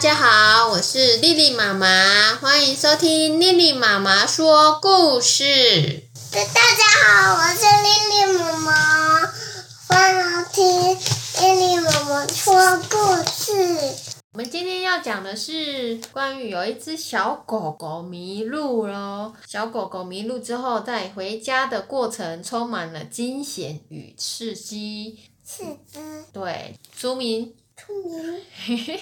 大家好，我是丽丽妈妈，欢迎收听丽丽妈妈说故事。大家好，我是丽丽妈妈，欢迎听丽丽妈妈说故事。我们今天要讲的是关于有一只小狗狗迷路喽。小狗狗迷路之后，在回家的过程充满了惊险与刺激。刺激对，书名出名，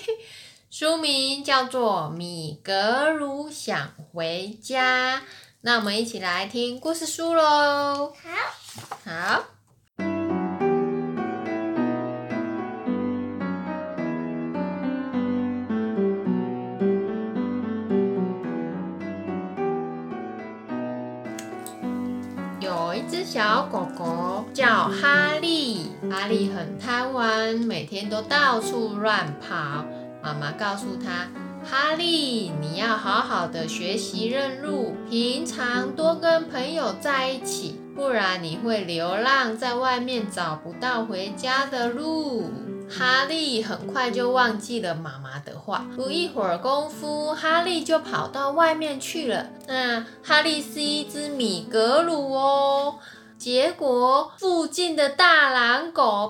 书名叫做《米格鲁想回家》。那我们一起来听故事书喽。好，好。有一只小狗狗叫哈利，哈利很贪玩，每天都到处乱跑。妈妈告诉他：“哈利，你要好好的学习认路，平常多跟朋友在一起，不然你会流浪在外面，找不到回家的路。”哈利很快就忘记了妈妈的话，不一会儿功夫，哈利就跑到外面去了。那哈利是一只米格鲁哦。结果附近的大狼狗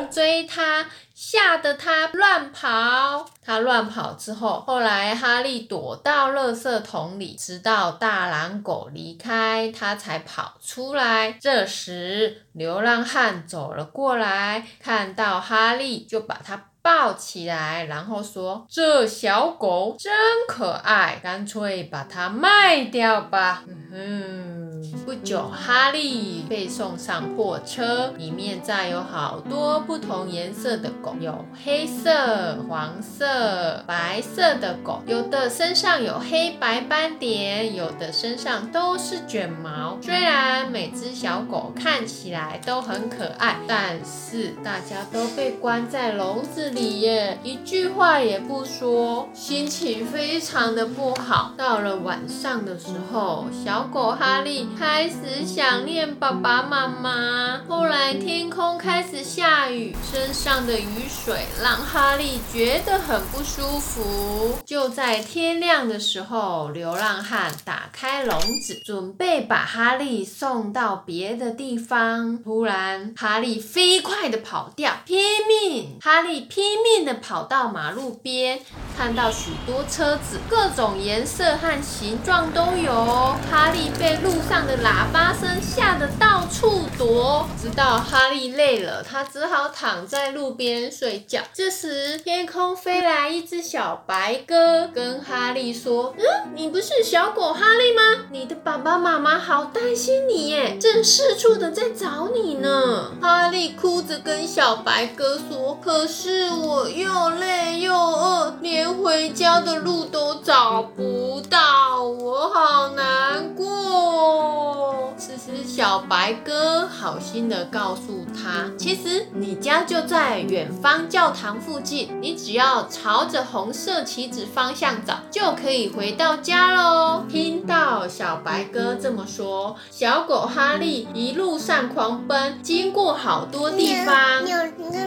追他，吓得他乱跑。他乱跑之后，后来哈利躲到垃圾桶里，直到大狼狗离开，他才跑出来。这时，流浪汉走了过来，看到哈利就把他抱起来，然后说：“这小狗真可爱，干脆把它卖掉吧。”嗯哼。不久，哈利被送上货车，里面载有好多不同颜色的狗，有黑色、黄色、白色的狗，有的身上有黑白斑点，有的身上都是卷毛。虽然每只小狗看起来都很可爱，但是大家都被关在笼子里耶，一句话也不说，心情非常的不好。到了晚上的时候，小狗哈利开始想念爸爸妈妈。后来天空开始下雨，身上的雨水让哈利觉得很不舒服。就在天亮的时候，流浪汉打开笼子，准备把哈利送到别的地方。突然，哈利飞快地跑掉，拼命！哈利拼命地跑到马路边，看到许多车子，各种颜色和形状都有。哈利被路上的喇叭声吓得到处躲，直到哈利累了，他只好躺在路边睡觉。这时，天空飞来一只小白鸽，跟哈利说：“嗯，你不是小狗哈利吗？你的爸爸妈妈好担心你耶，正四处的在找你呢。”哈利哭着跟小白鸽说：“可可是我又累又饿，连回家的路都找不到，我好难过。”小白哥好心的告诉他：“其实你家就在远方教堂附近，你只要朝着红色旗子方向找，就可以回到家喽。”听到小白哥这么说，小狗哈利一路上狂奔，经过好多地方。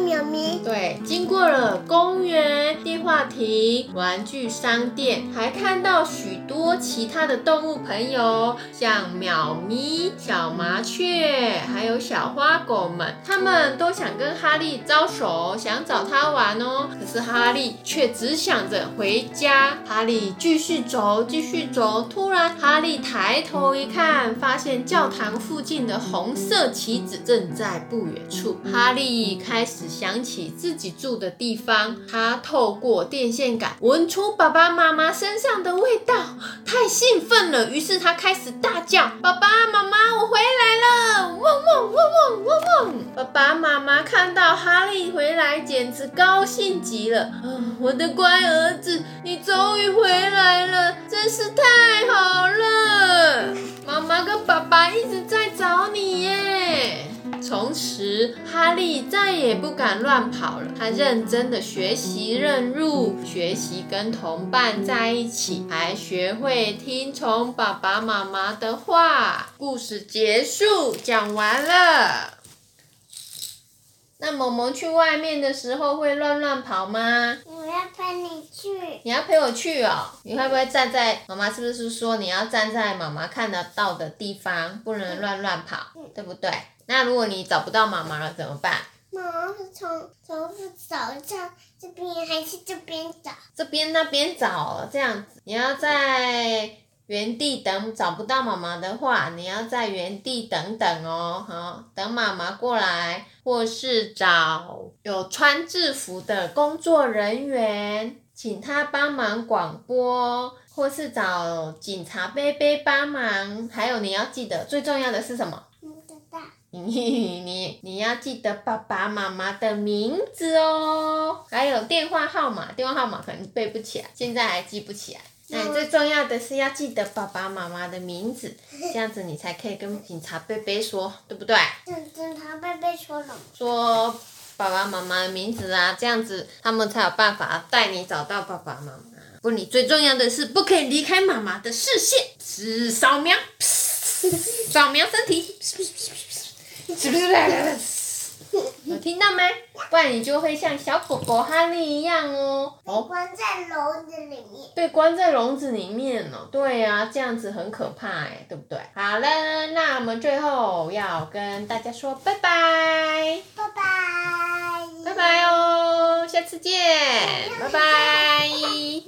喵咪，对，经过了公园、电话亭、玩具商店，还看到许多其他的动物朋友，像喵咪、小麻麻雀，还有小花狗们，他们都想跟哈利招手，想找他玩哦。可是哈利却只想着回家。哈利继续走，继续走。突然，哈利抬头一看，发现教堂附近的红色旗子正在不远处。哈利开始想起自己住的地方，他透过电线杆闻出爸爸妈妈身上的味道，太兴奋了，于是他开始大叫：“爸爸妈妈，我回来来了！”汪汪汪汪汪汪！爸爸妈妈看到哈利回来，简直高兴极了。啊，我的乖儿子，你终于回来了，真是太好了！妈妈跟爸爸一直在。从此，哈利再也不敢乱跑了。他认真的学习认路，学习跟同伴在一起，还学会听从爸爸妈妈的话。故事结束，讲完了。那萌萌去外面的时候会乱乱跑吗？我要陪你去。你要陪我去哦？你会不会站在妈妈？是不是说你要站在妈妈看得到的地方，不能乱乱跑，对不对？那如果你找不到妈妈了怎么办？妈妈是从从是找上这边还是这边找？这边那边找，这样子。你要在原地等，找不到妈妈的话，你要在原地等等哦，好，等妈妈过来，或是找有穿制服的工作人员，请他帮忙广播，或是找警察贝贝帮忙。还有你要记得，最重要的是什么？你你你要记得爸爸妈妈的名字哦，还有电话号码，电话号码可能背不起来，现在还记不起来。那你最重要的是要记得爸爸妈妈的名字，这样子你才可以跟警察贝贝说，对不对？警警察贝贝说什么？说爸爸妈妈的名字啊，这样子他们才有办法带你找到爸爸妈妈。不，你最重要的是不可以离开妈妈的视线，是扫描，扫描身体。是不是？有听到吗？不然你就会像小狗狗哈利一样哦。哦。关在笼子里面。对，关在笼子里面哦。对呀，这样子很可怕哎，对不对？好了，那我们最后要跟大家说拜拜。拜拜。拜拜哦，下次见，拜拜。